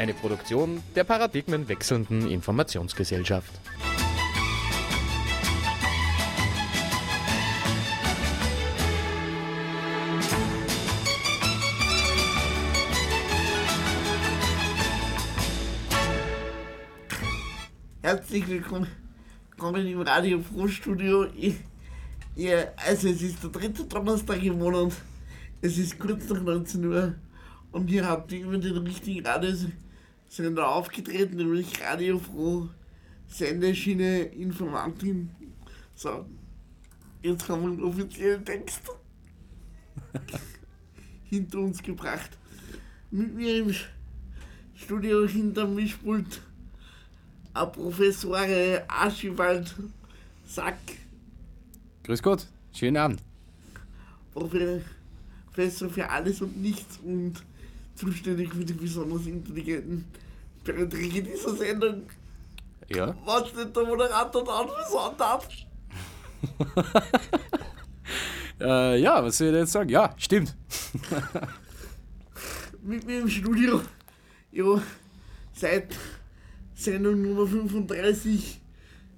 Eine Produktion der paradigmenwechselnden Informationsgesellschaft. Herzlich willkommen im Radio Froh Studio. Ja, also es ist der dritte Donnerstag im Monat. Es ist kurz nach 19 Uhr und hier habt ihr über den richtigen Radiosender aufgetreten, nämlich Radio Froh, Sendeschiene Informantin. So, jetzt haben wir einen offiziellen Text hinter uns gebracht. Mit mir im Studio hinterm Mischpult a Professor Archibald Sack. Grüß Gott, schönen Abend. Professor für alles und nichts und zuständig für die besonders intelligenten Beiträge dieser Sendung. Ja. Was nicht der Moderator da anversandt hat. äh, ja, was soll ich jetzt sagen? Ja, stimmt. Mit mir im Studio, ja, seit Sendung Nummer 35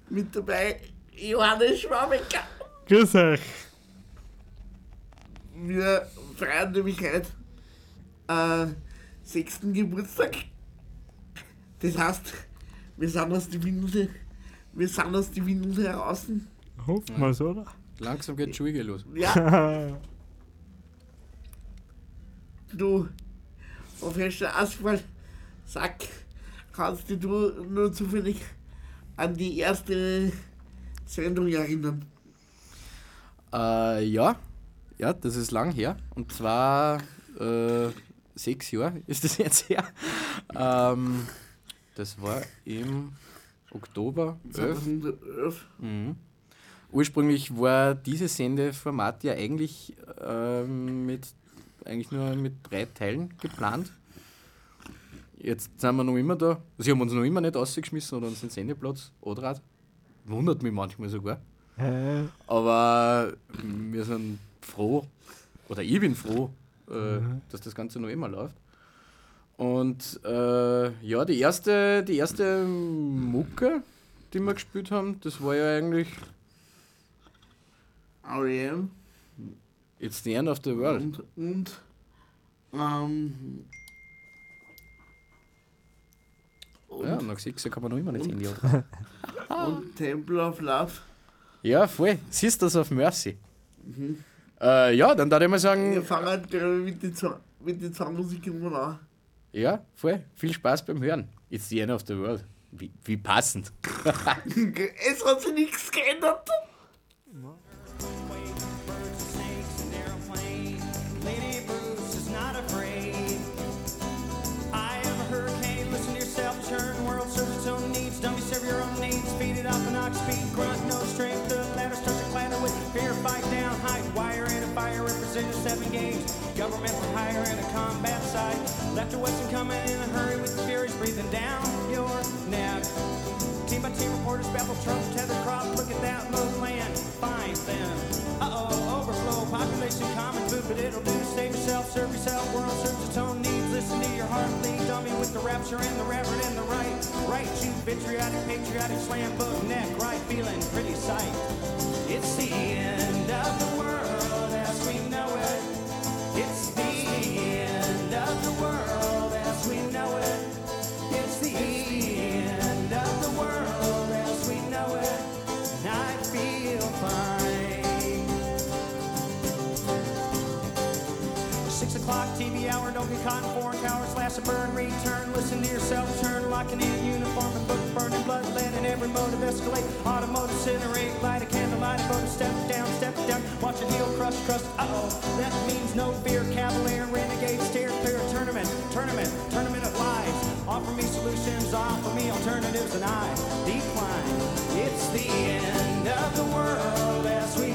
mit dabei Johannes Schwabecker. Grüß euch. Wir feiern nämlich heute äh, sechsten Geburtstag. Das heißt, wir sind aus die Windel, wir sind aus die Windel heraus. Hoffen wir so, oder? Langsam geht Schulge los. Ja. du, Professor Asphalt, sag, Kannst du dich nur zufällig an die erste Sendung erinnern? Äh, ja. Ja, das ist lang her. Und zwar äh, sechs Jahre ist das jetzt her. Ähm, das war im Oktober 11. Mhm. Ursprünglich war dieses Sendeformat ja eigentlich äh, mit eigentlich nur mit drei Teilen geplant. Jetzt sind wir noch immer da. Sie haben uns noch immer nicht rausgeschmissen oder unseren Sendeplatz Adrat. Wundert mich manchmal sogar. Aber wir sind froh, oder ich bin froh, äh, Mhm. dass das Ganze noch immer läuft. Und äh, ja, die erste, die erste Mucke, die wir gespielt haben, das war ja eigentlich R.E.M. It's the End of the World. Und, und ähm, und, Ja, nach sechs Jahren kann man noch immer nicht Handy haben. und Temple of Love. Ja, voll. Sisters of Mercy. Äh, ja, dann darf ich mal Wir sagen, fangen gleich mit den zwei, mit den zwei Musikern an. ja, voll. Viel Spaß beim Hören. It's the End of the World. Wie, wie passend. es hat sich nichts geändert. Government for hire and a combat site. Left or western coming in a hurry with the furies breathing down your neck. Team by team reporters babble Trump tether crop. Look at that low land. Find them. Uh oh, overflow. Population common food, but it'll do. Save yourself, serve yourself. World serves its own needs. Listen to your heart bleed. Dummy with the rapture and the reverend and the right. Right, you vitriolic, patriotic slam book neck. Right, feeling pretty sight. It's the end of the world burn, return, listen to yourself, turn, locking in uniform and book burning, blood letting every motive escalate. Automotive incinerate, light a candle, light a boat, step down, step down, watch a heel crush, trust. Uh oh, that means no fear, cavalier, renegade, steer clear, tournament, tournament, tournament of lies. Offer me solutions, offer me alternatives, and I decline. It's the end of the world as we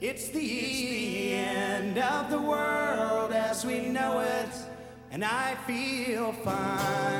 It's the, it's the end of the world as we know it, and I feel fine.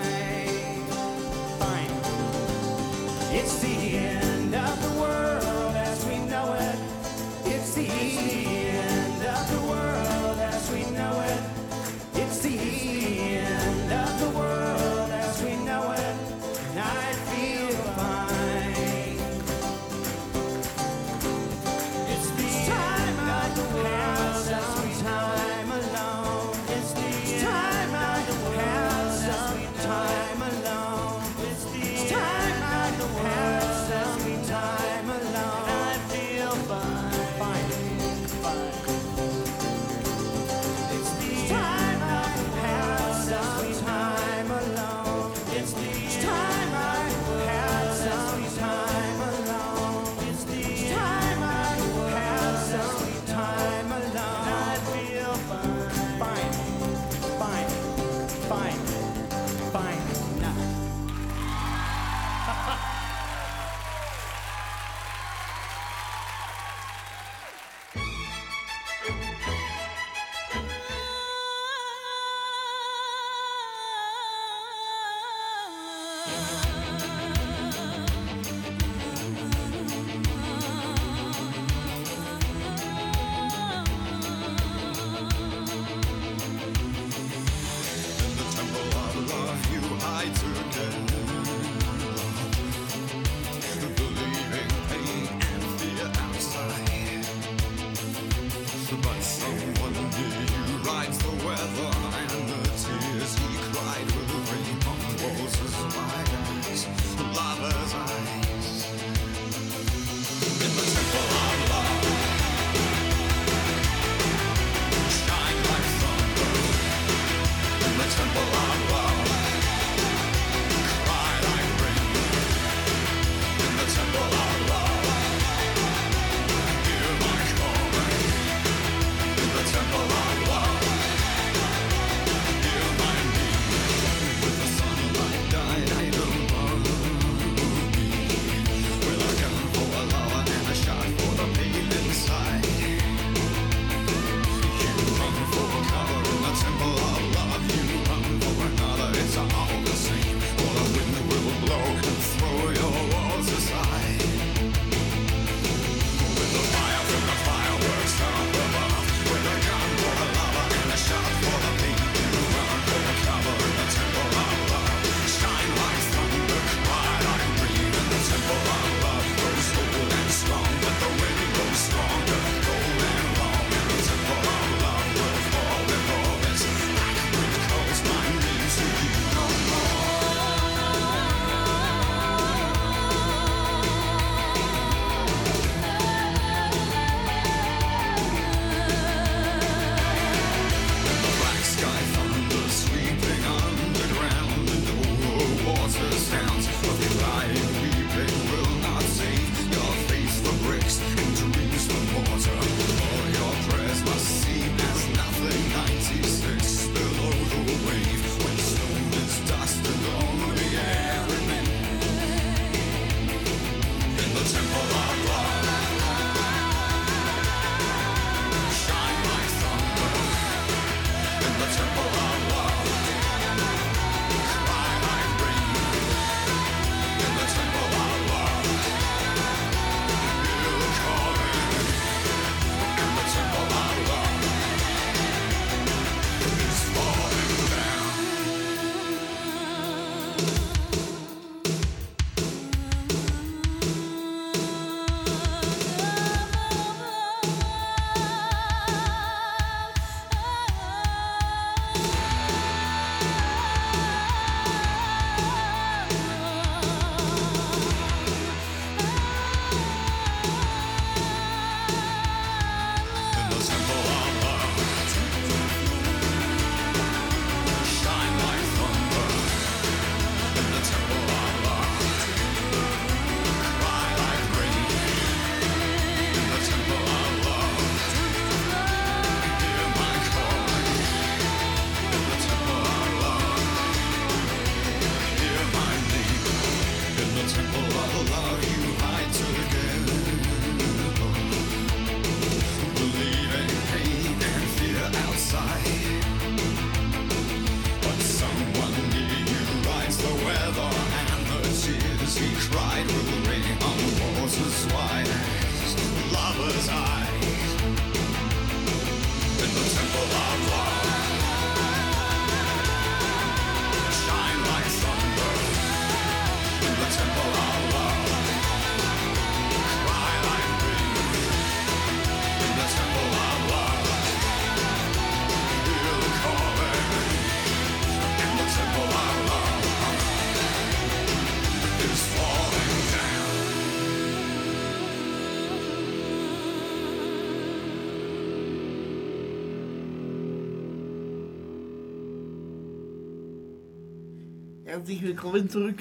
Herzlich willkommen zurück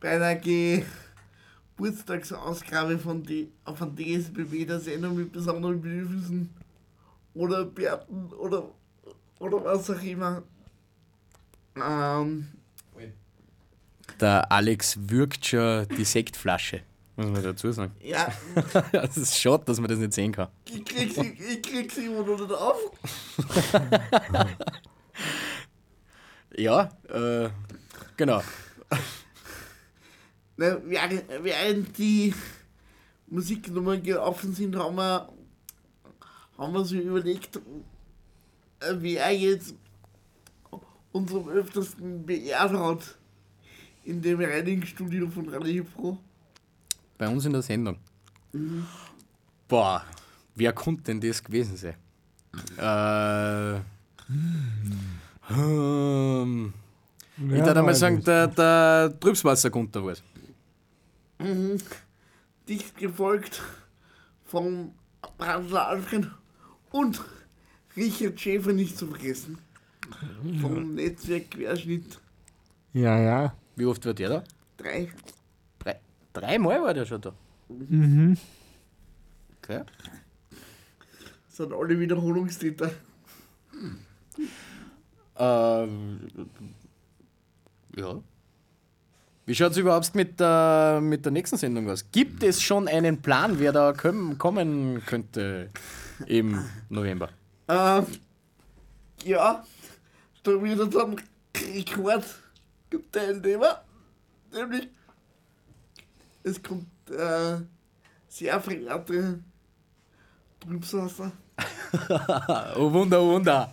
bei der Geburtstagsausgabe von, die, von DSBB, der Sendung mit besonderen Bedürfnissen oder Bärten oder, oder was auch immer. Ähm, Der Alex würgt schon die Sektflasche, muss man dazu sagen. ja, Es ist schade, dass man das nicht sehen kann. ich krieg sie, ich krieg sie immer noch nicht auf. Ja, äh, genau. Na, während, die Musiknummern gelaufen sind, haben wir, haben wir so überlegt, äh, wer jetzt uns am öftesten beehrt hat in dem Reinigungsstudio von Radio Pro. Bei uns in der Sendung. Boah, wer konnte denn das gewesen sein? Äh, ähm, ich würde einmal sagen, der, der Trübswassergunter war es. Dicht gefolgt von Brandler Alfred und Richard Schäfer nicht zu vergessen. Vom Netzwerk Querschnitt Ja, ja. Wie oft war der da? 3. Drei, dreimal war der schon da. Mhm. Okay. sind alle Wiederholungstäter. Ähm, ja. Wie schaut es überhaupt mit der, mit der nächsten Sendung aus? Gibt es schon einen Plan, wer da köm- kommen könnte im November? Ähm, ja, da wird dann Rekordteilnehmer. Nämlich, es kommt äh, sehr verehrte Trübsasser, Oh Wunder, oh Wunder.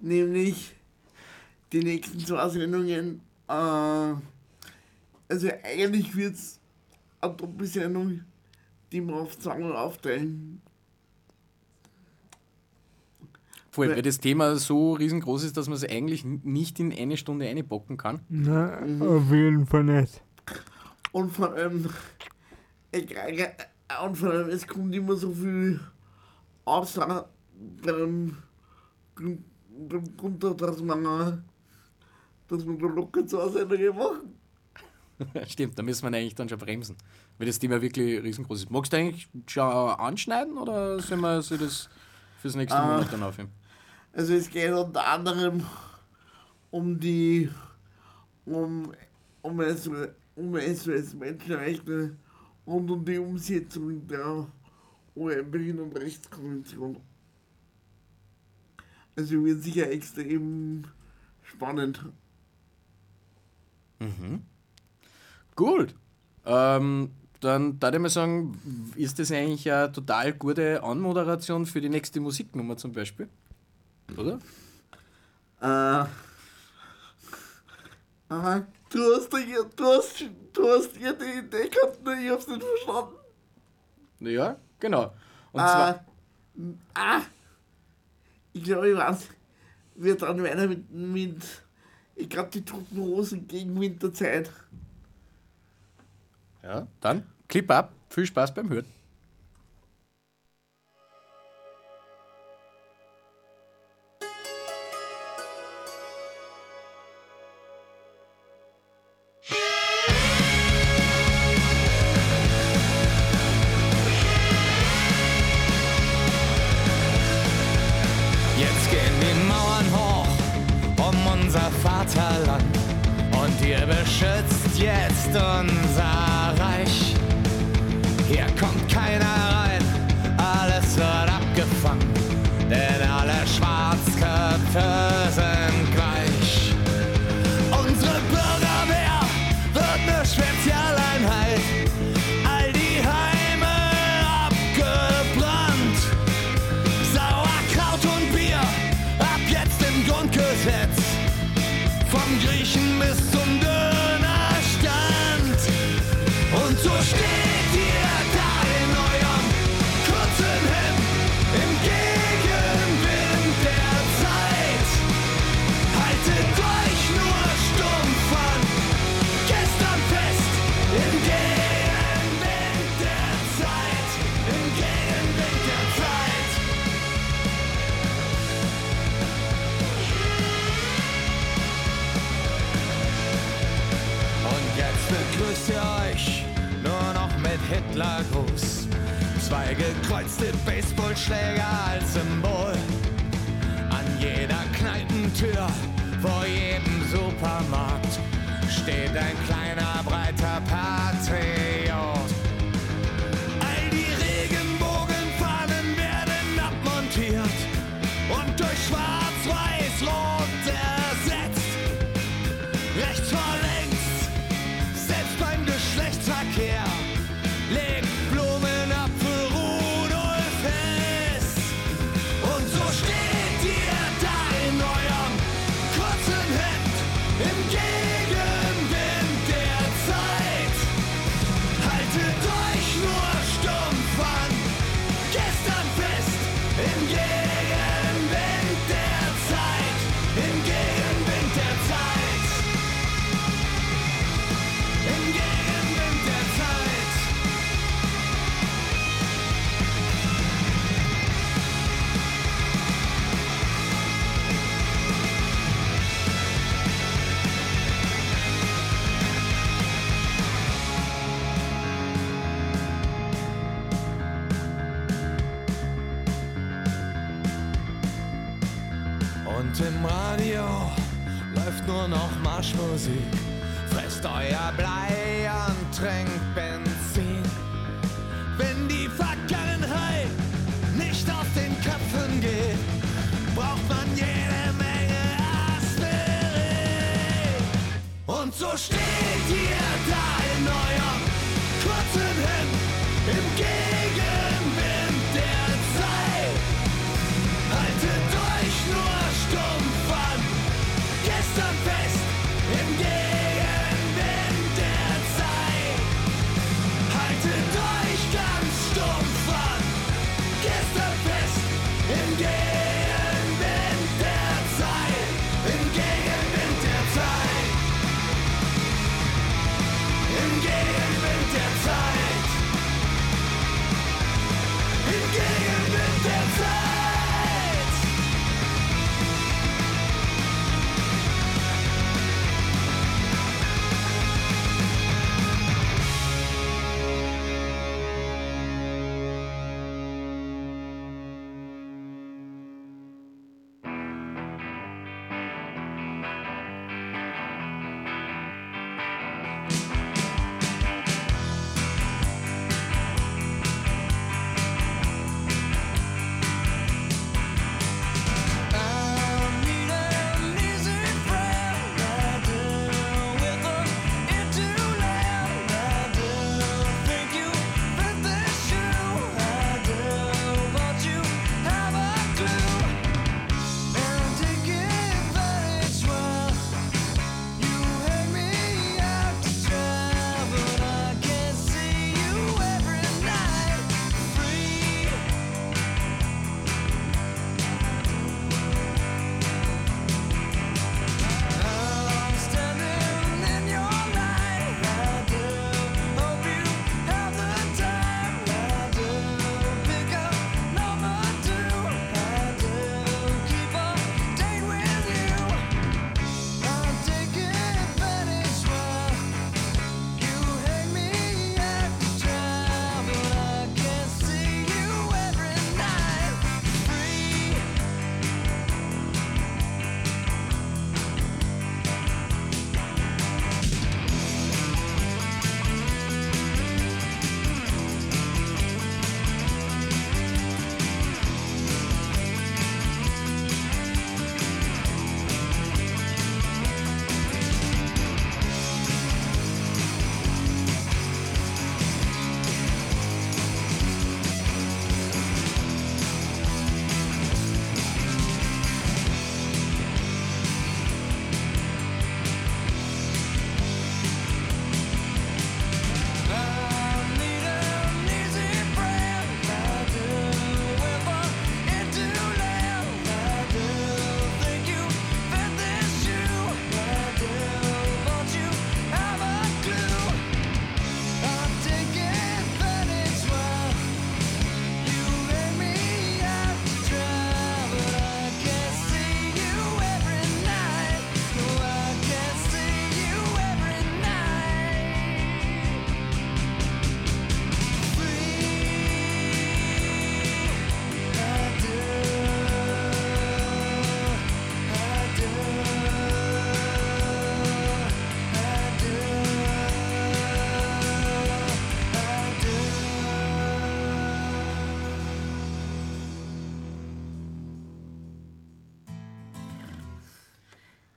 nämlich die nächsten zwei Sendungen. Äh, also eigentlich wird es eine Doppelsendung, die wir auf zweimal aufteilen. Voll, weil das Thema so riesengroß ist, dass man es eigentlich nicht in eine Stunde einbocken kann. Na, auf jeden Fall nicht. Und vor allem, ich kriege, und vor allem, es kommt immer so viel außer beim, beim Grund, dass man, dass man da locker zu Hause machen. Stimmt, da müssen wir eigentlich dann schon bremsen, weil das Thema wirklich riesengroß ist. Magst du eigentlich schon anschneiden oder sollen wir sich das fürs nächste Ah. Monat dann aufheben? Also es geht unter anderem um die, um, um um SOS Menschenrechte und um die Umsetzung der UN-Behindertenrechtskonvention. Also wird sicher extrem spannend. Gut. Ähm, dann darf ich mal sagen, ist das eigentlich eine total gute Anmoderation für die nächste Musiknummer zum Beispiel? Oder? Äh, aha, du hast, dir- du hast, du hast dir die Idee gehabt, nur ich hab's nicht verstanden. Ja, genau. Und Äh, zwar, ah, ich glaube, ich weiß, wir dran weiter mit, mit ich glaube, die Toten Hosen gegen Winterzeit. ja, dann Clip ab. Viel Spaß beim Hören. Beschützt jetzt unser Reich. Hier kommt keiner den Baseballschläger als Symbol an jeder Kneipentür vor jedem Supermarkt steht ein kleiner breiter Patrick. yeah. music.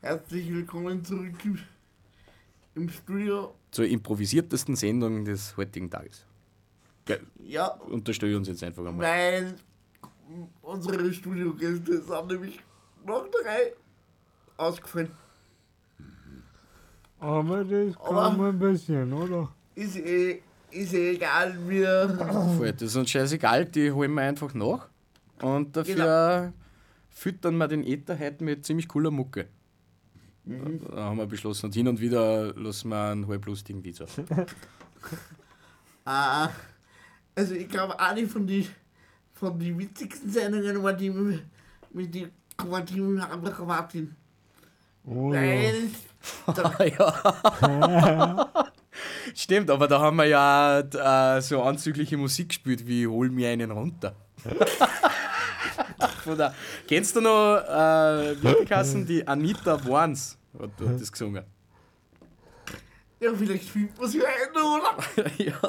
Herzlich willkommen zurück im, Studio. Zur improvisiertesten Sendung des heutigen Tages. Ge- Ja, Unterstelle uns jetzt einfach einmal. weil unsere Studiogäste sind nämlich noch drei ausgefallen. Aber das Aber- kann man passieren, oder? Ist eh, ist eh egal, wir. Voll, das ist uns scheißegal, die holen wir einfach nach. Und dafür füttern wir den Äther heute mit ziemlich cooler Mucke. Da haben wir beschlossen, und hin und wieder lassen wir einen halblustigen Witz auf. Ah, also ich glaube, eine von den von die witzigsten Sendungen war die mit, die mit Hamburger Martin. Oh, ja. Weil ja. Stimmt, aber da haben wir ja äh, so anzügliche Musik gespielt wie Hol mir einen runter. Von der, kennst du noch äh, hat Kassen? Die Anita Warns hat dort das gesungen. ja, vielleicht fühlt man sich ein, oder? ja.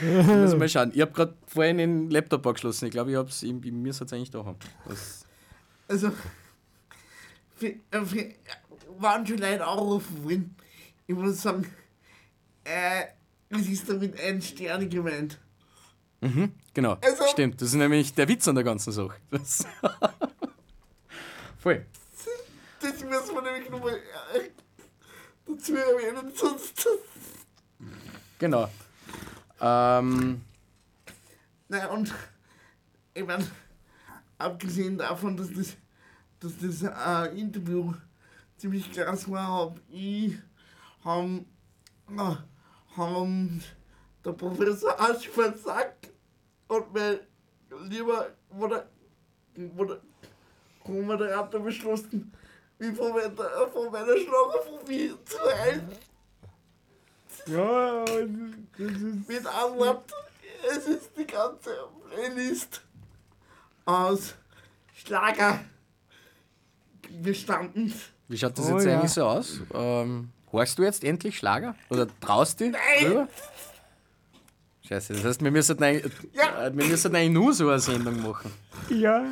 Muss mal schauen. Ich habe gerade vorhin den Laptop angeschlossen. Ich glaube, ich habe es, mir sollte es eigentlich da haben. Das, Also, für, äh, für, waren schon Leute anrufen wollen. Ich muss sagen, äh, es ist damit ein Stern gemeint. Mhm, genau, Also- stimmt. Das ist nämlich der Witz an der ganzen Sache. Das Voll. Das müssen wir nämlich nochmal äh, dazu erwähnen, sonst. Genau. Ähm, Naja, und ich meine, abgesehen davon, dass das, dass das äh, Interview ziemlich krass war, hab ich, haben, haben der Professor Aschfeld sagt und mein lieber Moder Moder Co-Moderator beschlossen, wie von meiner, von meiner Schlagerphobie zu heilen. Ja, das ist. Mit Wort, es ist die ganze Playlist aus Schlager bestanden. wie schaut das Oh jetzt ja. eigentlich so aus? Ähm, horchst du jetzt endlich Schlager? Oder traust du dich drüber? Scheiße, das heißt, wir müssen, eigentlich, Ja. äh, wir müssen eigentlich nur so eine Sendung machen. Ja,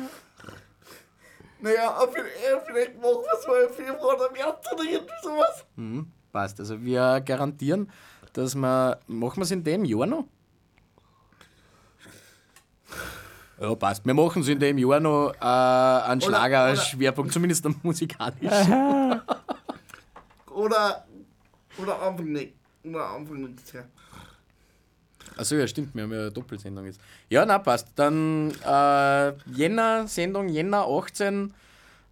Naja, vielleicht, äh, vielleicht machen wir es mal im Februar oder März oder irgendwie sowas. Mhm, passt. Also wir garantieren, dass wir. Machen wir es in dem Jahr noch? Ja, passt. Wir machen es in dem Jahr noch äh, einen Oder- Schlager-Schwerpunkt, zumindest am musikalischen. Oder, oder Anfang nicht. Oder Anfang nächstes Jahr. Achso, ja, stimmt, wir haben ja eine Doppelsendung jetzt. Ja, na passt. Dann äh, Jänner-Sendung, Jänner 18,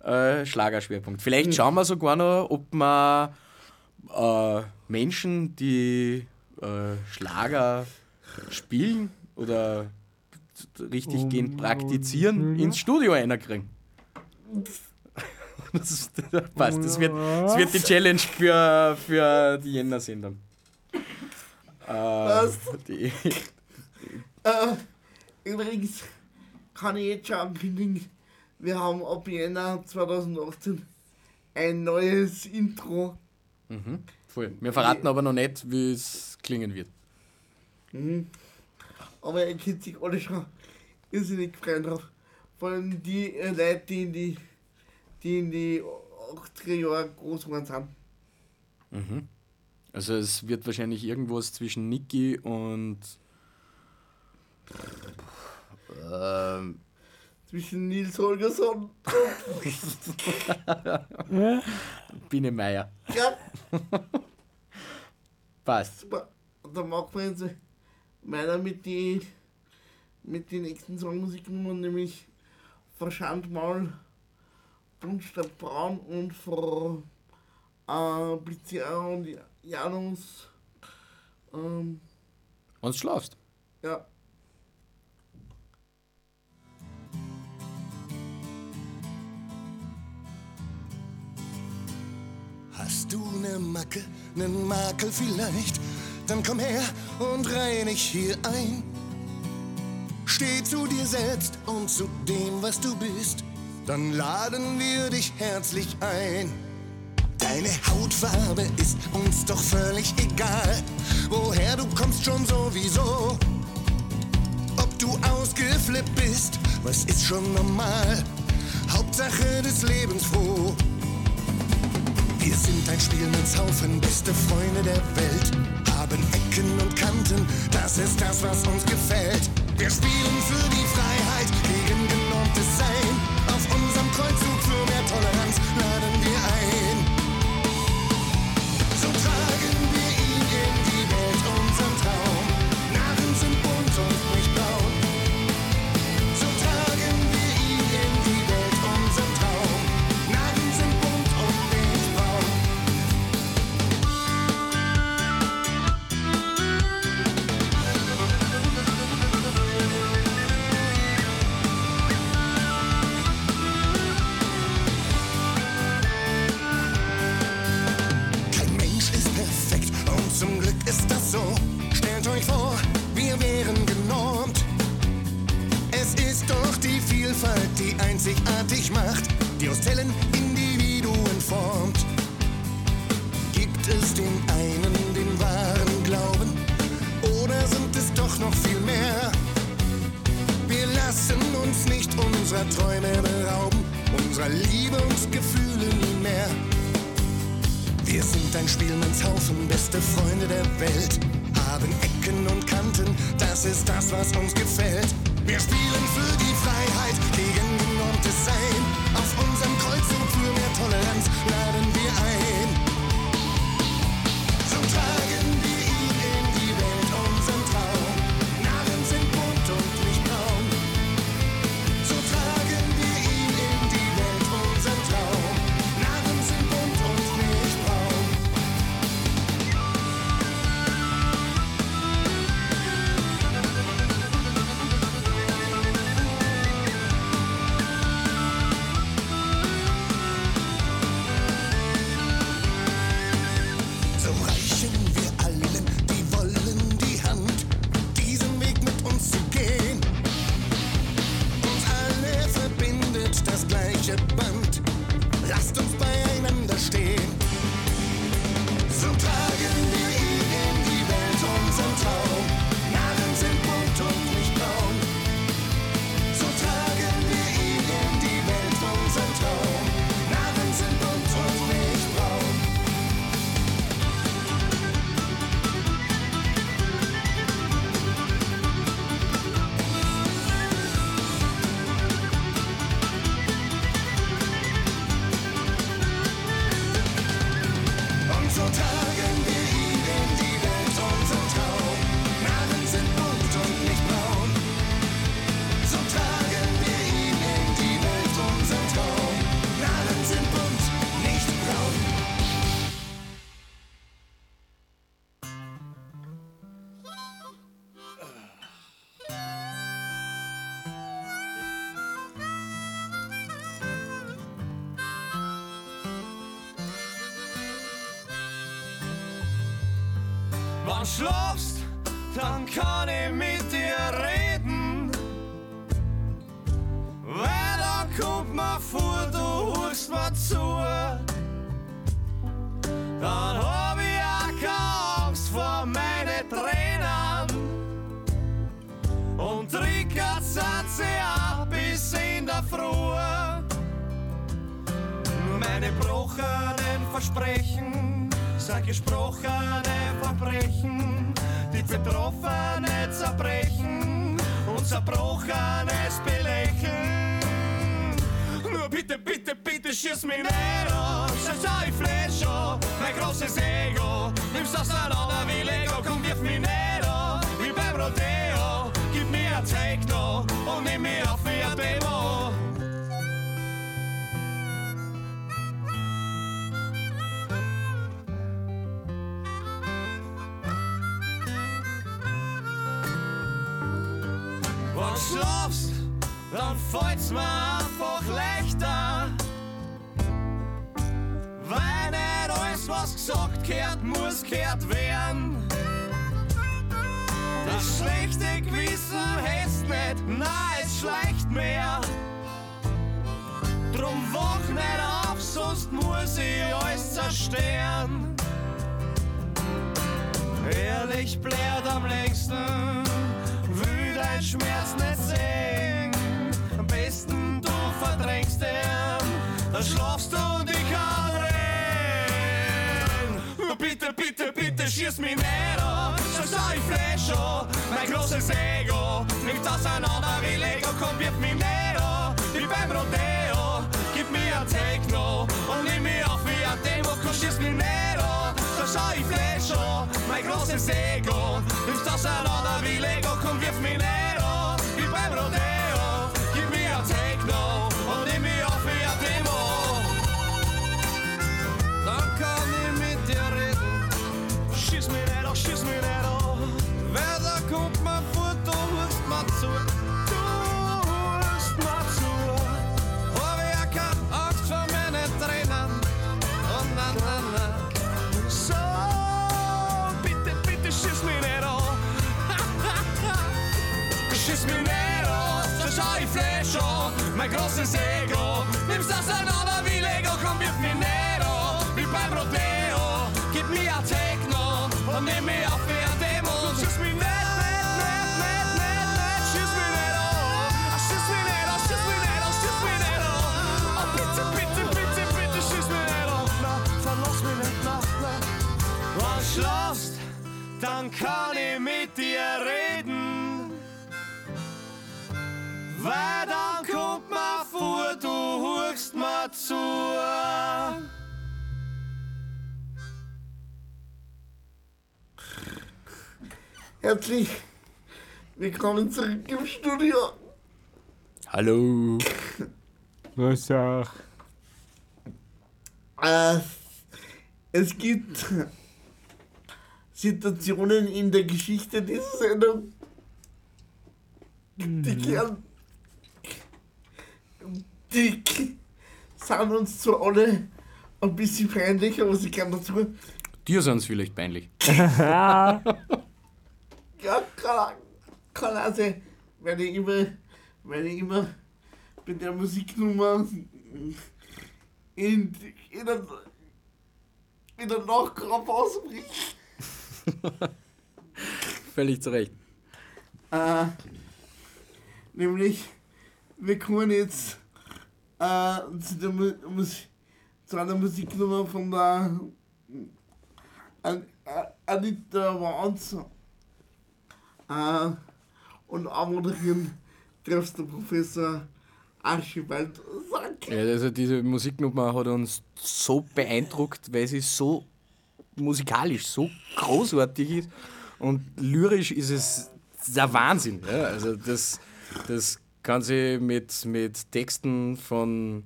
äh, Schlagerschwerpunkt. Vielleicht schauen wir sogar noch, ob wir äh, Menschen, die äh, Schlager spielen oder richtig gehend praktizieren, ins Studio einkriegen. Das, passt, das wird, das wird die Challenge für, für die Jänner-Sendung. Äh, die, Äh, übrigens kann ich jetzt schon ankündigen, wir haben ab Jänner 2018 ein neues Intro. Mhm, voll. Wir verraten aber noch nicht, wie es klingen wird. Mhm. Aber ihr könnt sich alle schon irrsinnig freuen drauf. Vor allem die äh, Leute, die in die, die in die 80er Jahre groß geworden sind. Mhm. Also es wird wahrscheinlich irgendwas zwischen Niki und ähm, Zwischen Nils Holgersson Biene Meier. ja, Passt. super. Und dann machen wir jetzt weiter mit die mit den nächsten Songmusiknummern, nämlich Verschandmaul, Buntstadt Braun und Frau äh, Blizia und Janus. Ähm, Und schlafst. ja. Hast du ne Macke, nen Makel vielleicht? Dann komm her und reinig hier ein. Steh zu dir selbst und zu dem, was du bist. Dann laden wir dich herzlich ein. Deine Hautfarbe ist uns doch völlig egal. Woher du kommst schon sowieso. Ob du ausgeflippt bist, was ist schon normal. Hauptsache des Lebens froh. Wir sind ein Spiel mit Haufen, beste Freunde der Welt. Haben Ecken und Kanten, das ist das, was uns gefällt. Wir spielen für die Freiheit gegen genormtes Sein. zur. Dann hab ich auch Angst vor meinen Tränen und trickert sie ab bis in der Früh. Meine brochenen Versprechen sind gesprochene Verbrechen, die Betroffene zerbrechen und zerbrochenes Belächeln. nur bitte, bitte, bitte schieß Nero, nieder. Scheiß euch Fläscher, mein großes Ego. Nimm's auseinander vi Lego, komm, wirf mich Nero Vi beim Rodeo, gib mir ein Techno und nimm mich auf wie ein Demo. Wenn schlafst, don't fight mir was gesagt gehört, muss gehört werden. Das schlechte Gewissen hast nicht, na es schleicht mehr. Drum wach nicht auf, sonst muss ich alles zerstören. Ehrlich blärt am längsten, will dein Schmerz nicht sehen. Am besten du verdrängst ihn, dann schlafst du ich Flash an. Mein großes Ego nimmt auseinander wie Lego, komm, wirf mich nicht an, wie beim Rodeo. Gib mir ein Techno und nimm mich auf wie ein Demo, komm, schieß mich nicht an, so schau ich Flash an. Mein großes Mein großes Ego, nimmst auseinander wie Lego, komm, wirf nicht an. Wie beim Rodeo, gib mir ein Techno und nimm mich auf wie ein Demo. Und schieß mich nicht, nicht, nicht, nicht, nicht, nicht, schieß mich nicht an. Schieß mich nicht an, schieß mich nicht an, schieß mich nicht an. Oh, bitte, bitte, bitte, bitte, schieß mich nicht an. Na, verlass mich nicht, na, na. Wenn du schlafst, dann kann ich mit dir reden. Weil zu. Herzlich willkommen zurück im Studio. Hallo. Was auch. Äh, es gibt Situationen in der Geschichte dieser Sendung, die gern, die sind uns zwar alle ein bisschen peinlich, aber sie gehören dazu. Dir sind es vielleicht peinlich. Ja, kann, kann sein, weil ich immer, weil ich immer bei der Musiknummer in, in der, in der Nachkraft ausbricht. Völlig zu Recht. Äh, nämlich, wir kommen jetzt äh, zu, der zu einer Musiknummer von der An An Anita Wanz. Äh, und anmoderieren treffst der Professor Archibald Sack. Ja, also diese Musiknummer hat uns so beeindruckt, weil sie so musikalisch so großartig ist und lyrisch ist es der Wahnsinn. Ja? Also das, das kann sie mit, mit Texten von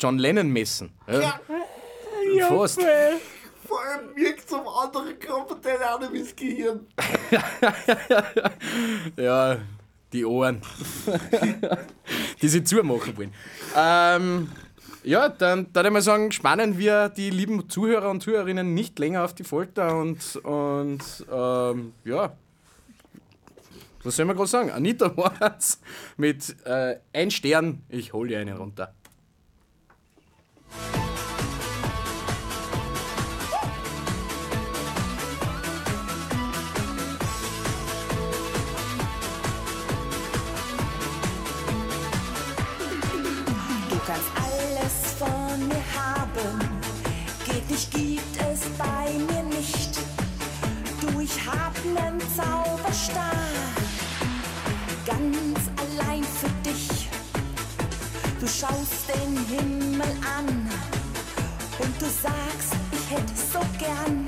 John Lennon messen. Ja? Fast. Vor allem wirkt zum anderen Körper der auch ins Gehirn. Ja, die Ohren. die sie zumachen wollen. Ähm, ja, dann würde ich mal sagen, spannen wir die lieben Zuhörer und Zuhörerinnen nicht länger auf die Folter und, und ähm, ja. Was soll man gerade sagen? Anita Warz mit äh, ein Stern, ich hol dir einen runter. Du kannst alles von mir haben, geht nicht, gibt es bei mir nicht. Du, ich hab nen Zauberstab, ganz allein für dich. Du schaust den Himmel an und du sagst, ich hätte so gern,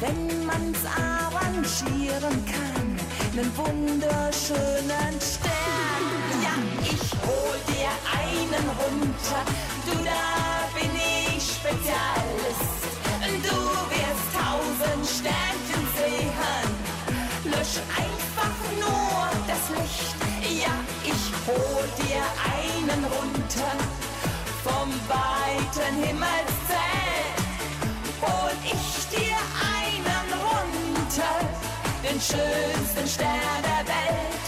wenn man's arrangieren kann, nen wunderschönen Stern. Ja, ich hol dir einen runter, du da bin ich Spezialist. Lösch einfach nur das Licht. Ja, ich hol dir einen runter vom weiten Himmelszelt. Hol ich dir einen runter, den schönsten Stern der Welt.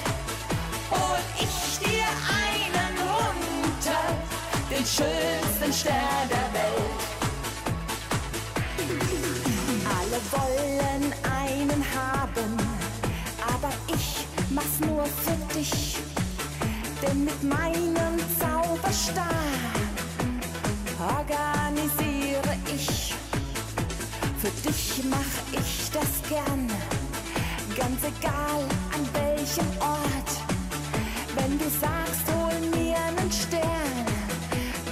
Hol ich dir einen runter, den schönsten Stern der Welt. Alle wollen mach's nur für dich. Denn mit meinem Zauberstab organisiere ich Für dich mach ich das gern, ganz egal an welchem Ort. Wenn du sagst, hol mir einen Stern,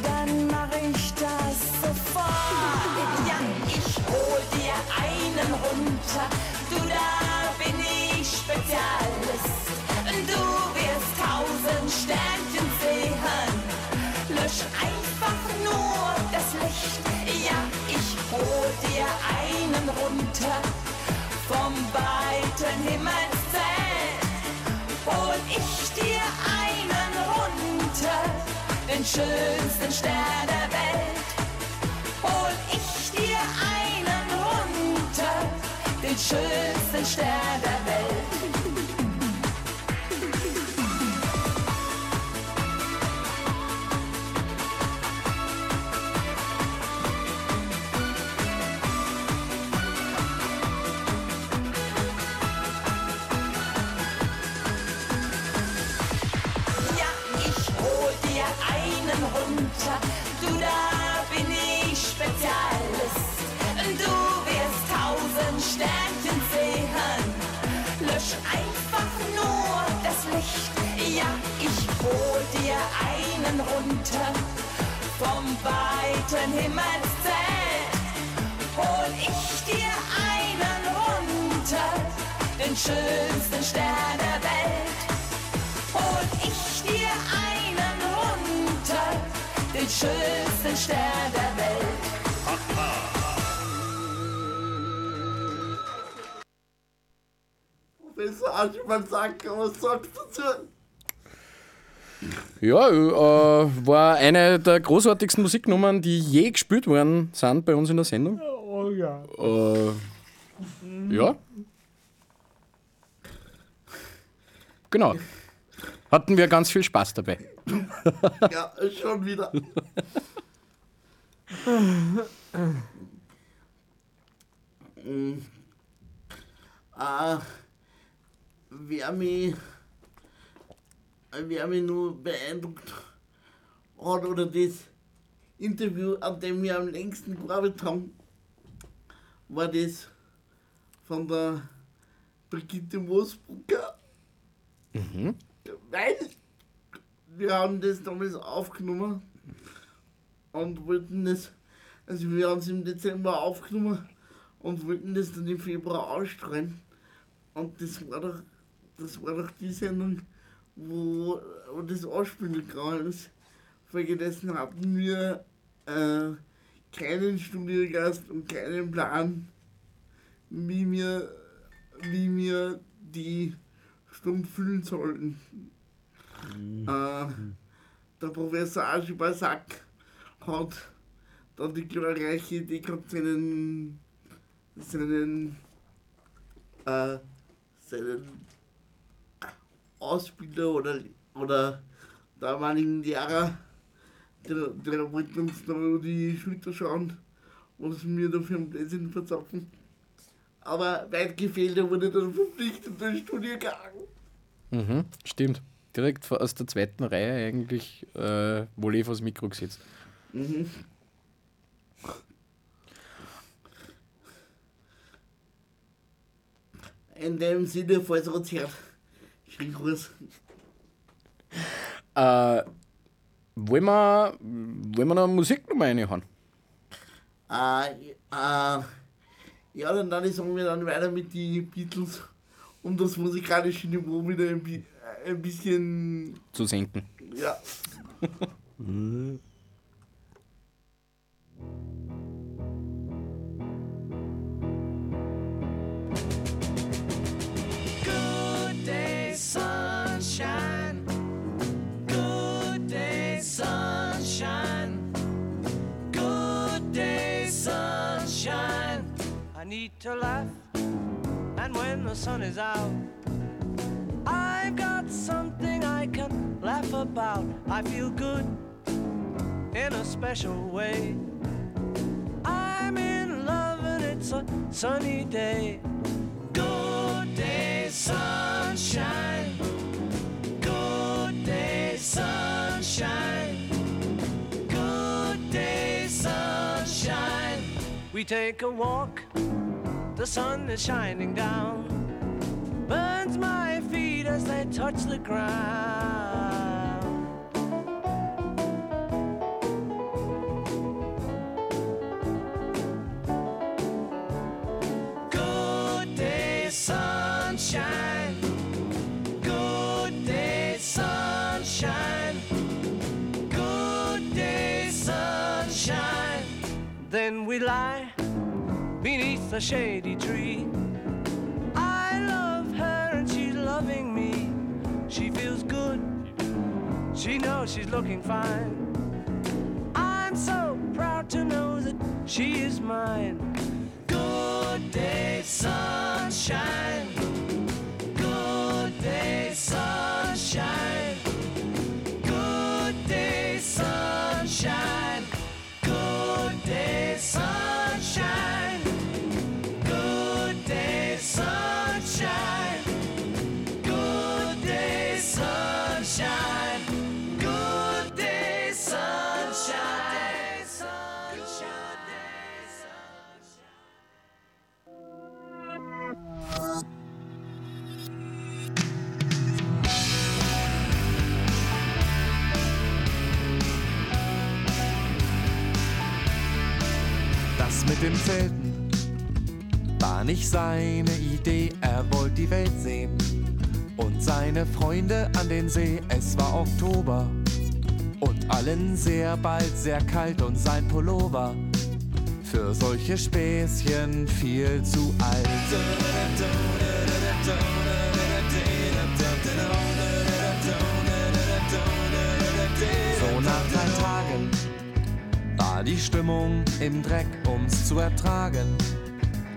dann mach ich das sofort. Ja, ich hol dir einen runter, du da bin ich Spezialist. Hol dir einen runter vom weiten Himmelszelt. Hol ich dir einen runter, den schönsten Stern der Welt. Hol ich dir einen runter, den schönsten Stern der Welt. Runter, du da bin ich Spezialist. Du wirst tausend Sternchen sehen, lösch einfach nur das Licht. Ja, ich hol dir einen runter vom weiten Himmelszelt. Hol ich dir einen runter, den schönsten Stern den schönsten Stern der Welt. Professor Aschmann sagt, was sagst du dazu? Ja, äh, war eine der großartigsten Musiknummern, die je gespielt worden sind bei uns in der Sendung. Oh ja. Äh, ja. Genau. Hatten wir ganz viel Spaß dabei. Ja, schon wieder. Ah, wer mich, wer mich nur beeindruckt hat oder das Interview, an dem wir am längsten gearbeitet haben, war das von der Brigitte Moosbrucker. Weil wir haben das damals aufgenommen und wollten das, also wir haben es im Dezember aufgenommen und wollten das dann im Februar ausstrahlen. Und das war doch, das war doch die Sendung, wo, wo das Ausspielen gegangen ist. Vergessen hatten wir äh, keinen Studiogast und keinen Plan, wie wir, wie wir die Stunde füllen sollten. Äh, der Professor Aschibasak hat dann die glorreiche Idee gehabt, seinen, seinen, äh, seinen Ausbilder oder, oder damaligen Lehrer, der, der wollte uns da über die Schulter schauen, was wir da für ein Blödsinn verzapfen. Aber weit gefehlt, er wurde dann verpflichtet, ins Studio gegangen. Mhm, stimmt. Direkt aus der zweiten Reihe eigentlich äh, wohl vors Mikro gesetzt. In dem Sinne, falls uns hört, schönen Gruß. Äh, wollen, wir, wollen wir noch Musiknummer reinhauen? Äh, äh, ja, dann, dann sagen wir dann weiter mit den Beatles, um das musikalische Niveau wieder ein, bi äh, ein bisschen, Zu senken. ja. Good day, sunshine. Good day, sunshine. Good day, sunshine. I need to laugh, and when the sun is out, I've got something I can laugh about. I feel good in a special way. I'm in love, and it's a sunny day. Good day, sunshine. Good day, sunshine. Good day, sunshine. We take a walk, the sun is shining down, burns my feet as they touch the ground. Good day, sunshine. Good day, sunshine. Good day, sunshine. Then we lie beneath a shady tree. She feels good. She knows she's looking fine. I'm so proud to know that she is mine. Good day, sunshine. Nicht seine Idee, er wollte die Welt sehen. Und seine Freunde an den See, es war Oktober. Und allen sehr bald sehr kalt und sein Pullover für solche Späßchen viel zu alt. So nach drei Tagen war die Stimmung im Dreck, um's zu ertragen.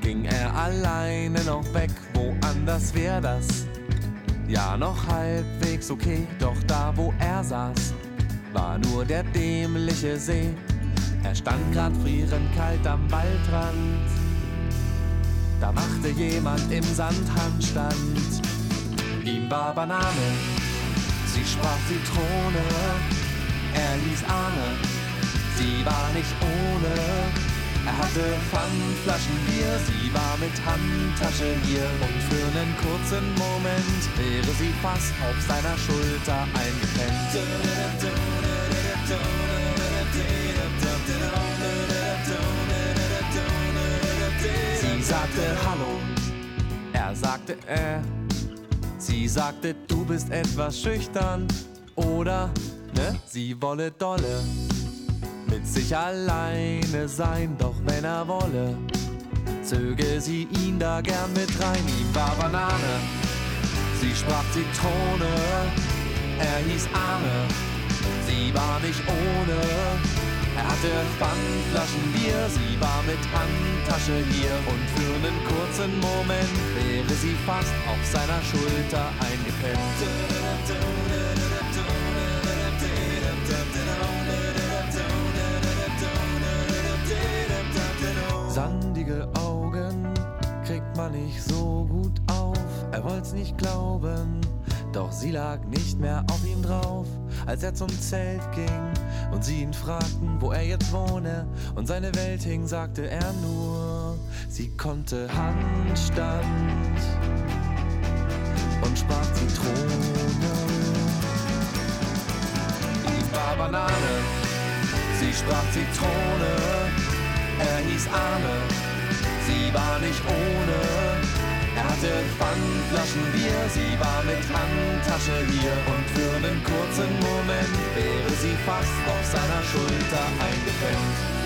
Ging er alleine noch weg, woanders wär das. Ja, noch halbwegs okay, doch da, wo er saß, war nur der dämliche See. Er stand grad frierend kalt am Waldrand. Da machte jemand im Sand Handstand. Ihm war Banane, sie sprach Zitrone. Er ließ Ahne, sie war nicht ohne. Er hatte Pfandflaschen Bier, sie war mit Handtasche hier. Und für einen kurzen Moment wäre sie fast auf seiner Schulter eingepennt. Sie sagte Hallo, er sagte äh. Sie sagte, du bist etwas schüchtern, oder, ne? Sie wolle dolle sich alleine sein, doch wenn er wolle, zöge sie ihn da gern mit rein. Ihm war Banane, sie sprach Zitrone, er hieß Arne, sie war nicht ohne. Er hatte Pfandflaschen Bier, sie war mit Handtasche hier und für einen kurzen Moment wäre sie fast auf seiner Schulter eingepennt. Wollt's nicht glauben, doch sie lag nicht mehr auf ihm drauf, als er zum Zelt ging und sie ihn fragten, wo er jetzt wohne. Und seine Welt hing, sagte er nur, sie konnte Handstand und sprach Zitrone. Ihm war Banane, sie sprach Zitrone, er hieß Arne, sie war nicht ohne. Hatte Pfandflaschen Bier, sie war mit Handtasche hier und für einen kurzen Moment wäre sie fast auf seiner Schulter eingepennt.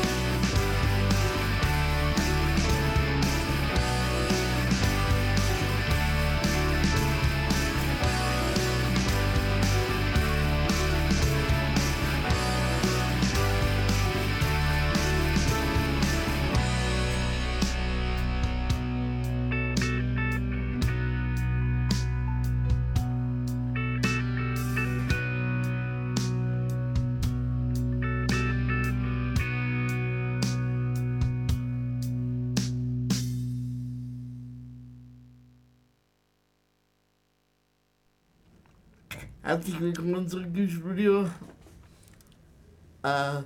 Herzlich willkommen zurück im Studio. Äh,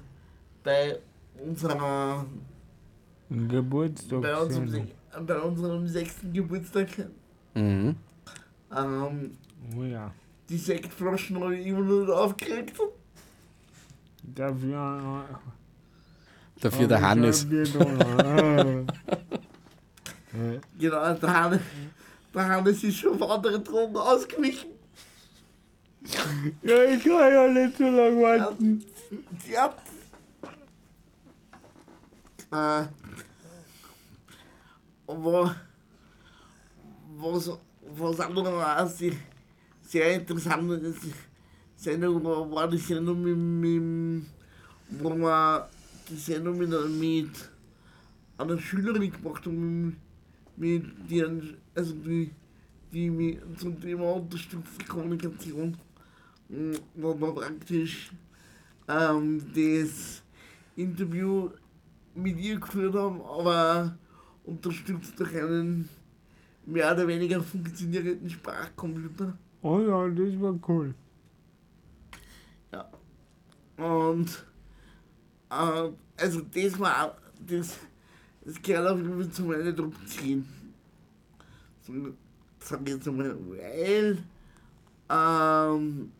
bei unserer Geburtstag. bei, unserem, se- bei unserem sechsten Geburtstag Mhm. ähm, Oh ja. die Sektflaschen habe ich immer nur aufgekriegt. Dafür. Dafür der Hannes. Hannes. Genau, der Hannes, der Hannes ist schon auf andere Drogen ausgewichen. Ja, ich kann ja nicht so lange warten. Ja. Äh, aber was, was anderes sehr, interessant ist, Sendung war, war die Sendung mit, mit wo wir die Sendung mit, mit einer Schülerin gemacht haben, mit, mit deren, also die, die mit, zum Thema unterstützte Kommunikation, mm, wo man praktisch ähm, das Interview mit ihr geführt haben, aber unterstützt durch einen mehr oder weniger funktionierenden Sprachcomputer. Oh ja, das war cool. Und äh, also das war das, das gehört auf jeden Fall zu meinen Top 10. So, sag ich jetzt mal, weil ähm,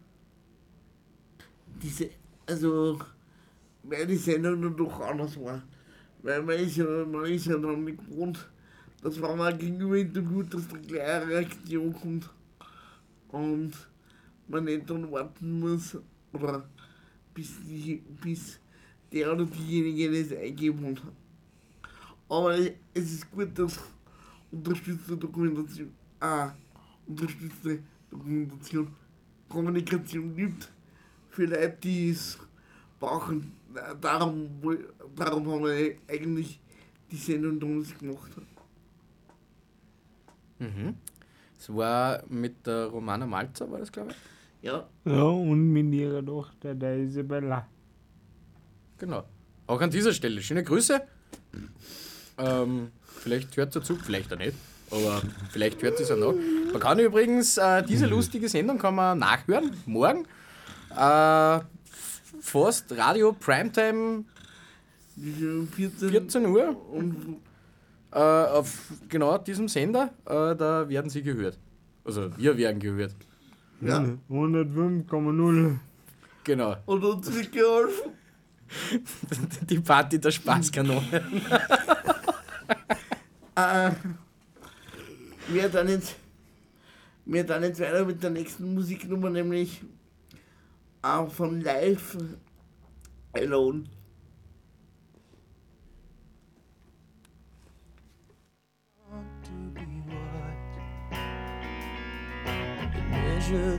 diese, also weil die Sendung dann doch anders war. Weil man ist ja, man ist ja nicht gewohnt, dass wenn man gegenüber interviewt, dass da gleich eine Reaktion kommt. Und man nicht dann warten muss, oder bis, die, bis der oder diejenige das eingeben hat. Aber es ist gut, dass unterstützte Dokumentation, ah, unterstützte Dokumentation, Kommunikation gibt für Leute, die es brauchen. Darum, darum haben wir eigentlich die Sendung damals gemacht. Mhm. Es war mit der Romana Malzer, war das, glaube ich? Ja, Ja, und mit ihrer Tochter, der Isabella. Genau. Auch an dieser Stelle schöne Grüße. Ähm, vielleicht hört sie zu, vielleicht auch nicht. Aber vielleicht hört sie es ja noch. Man kann übrigens äh, diese lustige Sendung kann man nachhören, morgen. Äh, fast Radio Primetime diese 14, 14 Uhr und äh, auf genau diesem Sender. Äh, da werden sie gehört. Also wir werden gehört. Ja. 105,0. Genau. und uns wird geholfen. Die Party der Spaßkanone. Äh, wir dann jetzt, wir dann jetzt weiter mit der nächsten Musiknummer, nämlich äh, von Live Alone.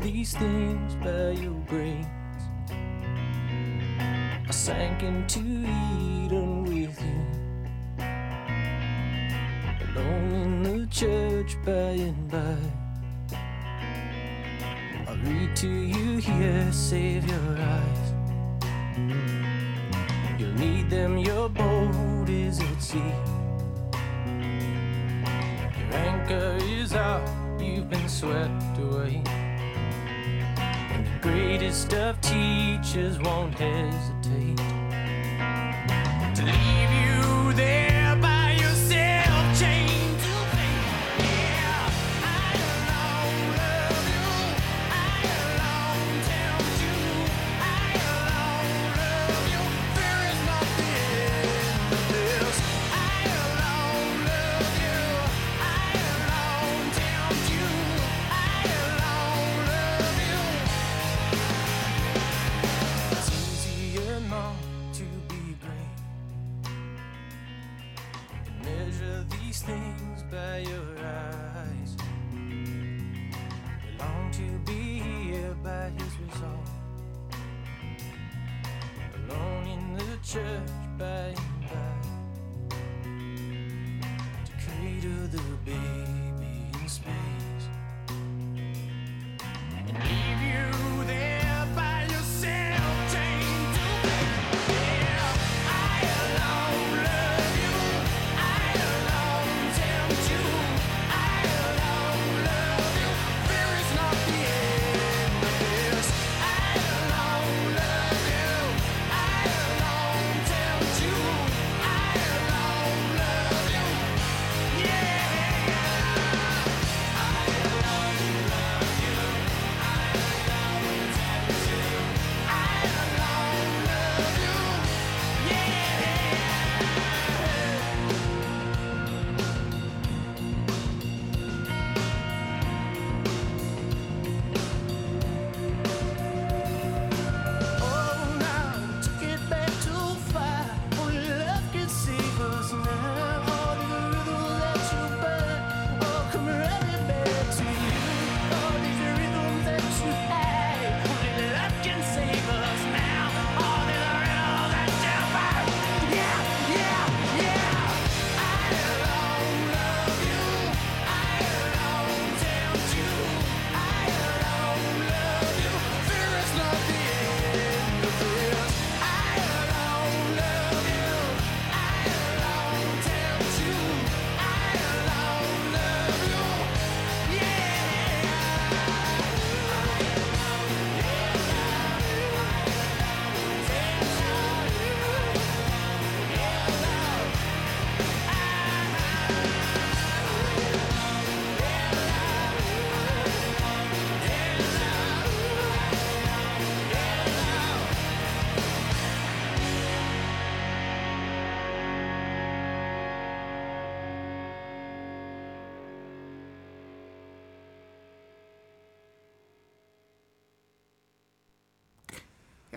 these things by your grace. I sank into Eden with you, alone in the church by and by. Read to you here, save your eyes. You'll need them, your boat is at sea. Your anchor is out, you've been swept away. And the greatest of teachers won't hesitate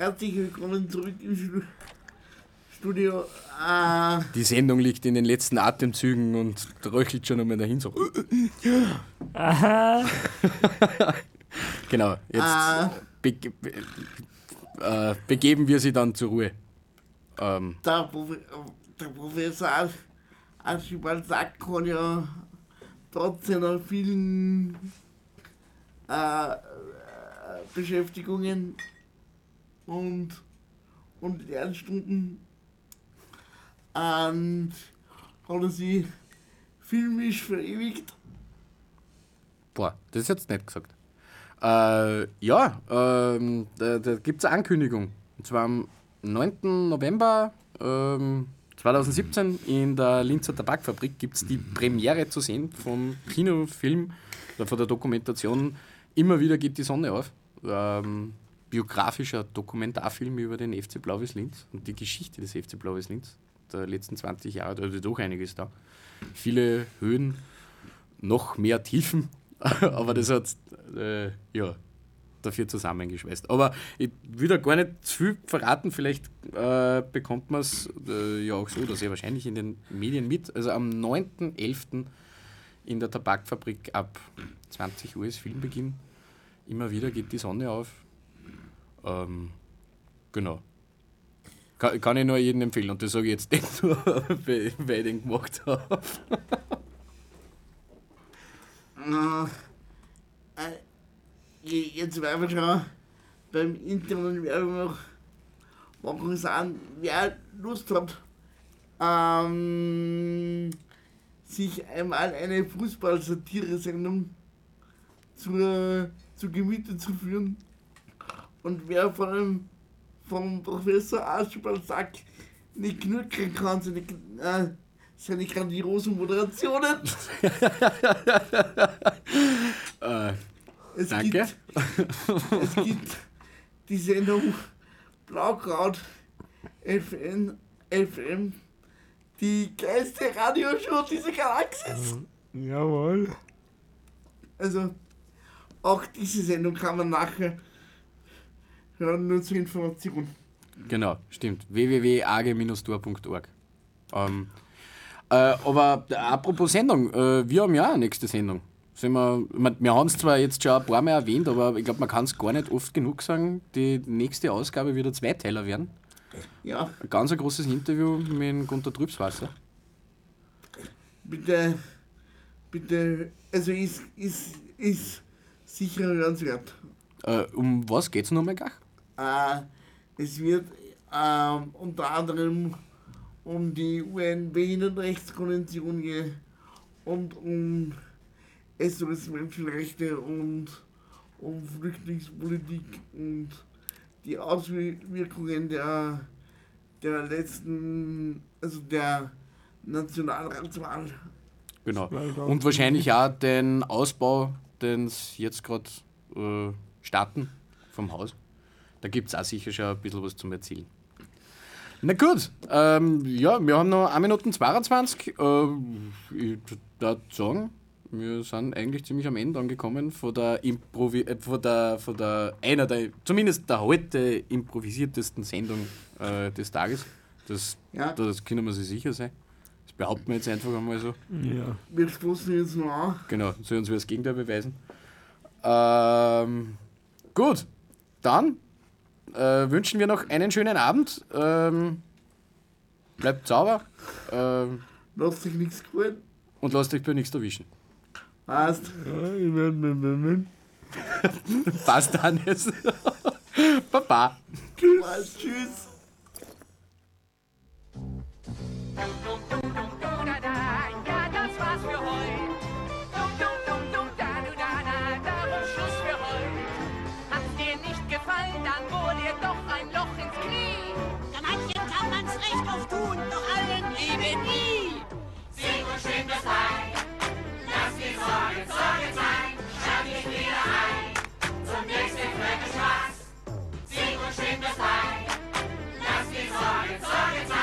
Herzlich willkommen zurück im Stu- Studio. Äh, Die Sendung liegt in den letzten Atemzügen und röchelt schon einmal dahin so. Aha. Genau, jetzt Ah. bege be äh, begeben wir sie dann zur Ruhe. Ähm, der, Prof der Professor Arch- Archibald Sack hat ja trotz seiner vielen äh, äh, Beschäftigungen und, und Lernstunden und hat er sich filmisch verewigt. boah, das ist jetzt nicht gesagt. Äh, ja, ähm, da, da gibt es eine Ankündigung. Und zwar am 9. November ähm, 2017 in der Linzer Tabakfabrik gibt es die Premiere zu sehen vom Kinofilm oder von der Dokumentation Immer wieder geht die Sonne auf. Ähm, biografischer Dokumentarfilm über den FC Blaues Linz und die Geschichte des FC Blaues Linz der letzten 20 Jahre. Da ist doch einiges da. Viele Höhen, noch mehr Tiefen, aber das hat äh, ja, dafür zusammengeschweißt. Aber ich will da gar nicht zu viel verraten, vielleicht äh, bekommt man es äh, ja auch so oder sehr wahrscheinlich in den Medien mit. Also am 9.11. in der Tabakfabrik ab 20 Uhr ist Filmbeginn. Immer wieder geht die Sonne auf. Ähm, genau. Kann, kann ich nur jedem empfehlen und das sage ich jetzt nicht nur, weil, ich den gemacht habe. Äh, äh, je- jetzt werden wir schon beim internen Werbung machen sagen, wer Lust hat, ähm, sich einmal eine Fußball-Satire-Sendung zur, zu Gemüte zu führen und wer von dem, vom Professor Archibald Sack nicht genug kriegen kann, seine, äh, seine grandiosen Moderationen. Äh, Es Danke. Gibt, es gibt die Sendung Blaukraut FM, FM die geilste Radioshow dieser Galaxis. Jawohl. Also, auch diese Sendung kann man nachher hören, nur zur Information. Genau, stimmt. www.age-tor.org. Ähm, äh, aber äh, apropos Sendung, äh, wir haben ja auch eine nächste Sendung. Sind wir wir haben es zwar jetzt schon ein paar Mal erwähnt, aber ich glaube, man kann es gar nicht oft genug sagen. Die nächste Ausgabe wird ein Zweiteiler werden. Ja, Ein ganz ein großes Interview mit Gunter Trübswasser. bitte, bitte, also ist, ist, ist sicher hörenswert. Äh, um was geht es nochmal gleich? Äh, es wird ähm, unter anderem um die UN-Behindertenrechtskonvention gehen und um SOS-Menschenrechte und um Flüchtlingspolitik und die Auswirkungen der, der letzten, also der Nationalratswahl. Genau. 2000. Und wahrscheinlich auch den Ausbau, den sie jetzt gerade äh, starten vom Haus. Da gibt es auch sicher schon ein bisschen was zum Erzählen. Na gut, ähm, ja, wir haben noch 1 Minute 22. Äh, ich würde sagen, wir sind eigentlich ziemlich am Ende angekommen von der, Improvi äh, von der, von der einer der, zumindest der heute improvisiertesten Sendung äh, des Tages. Das, Ja. das können wir sich sicher sein. Das behaupten wir jetzt einfach einmal so. Ja. Wir stoßen jetzt noch an. Genau, soll uns das Gegenteil beweisen. Ähm, gut, dann äh, wünschen wir noch einen schönen Abend. Ähm, bleibt sauber ähm, Lasst euch nichts gefallen. und lasst euch bei nichts erwischen. Passt. Passt, Hannes. Baba. Tschüss. Tschüss. Ja, das war's für heute. Recht auf tun, doch allen lieben nie. Sing und schön das Bein, lass die Sorge, Sorge sein, schau dich wieder ein, zum nächsten Flecke Spaß. Sing und schön das Bein, lass die Sorge, Sorge sein.